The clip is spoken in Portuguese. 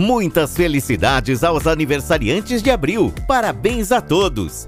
Muitas felicidades aos aniversariantes de abril. Parabéns a todos.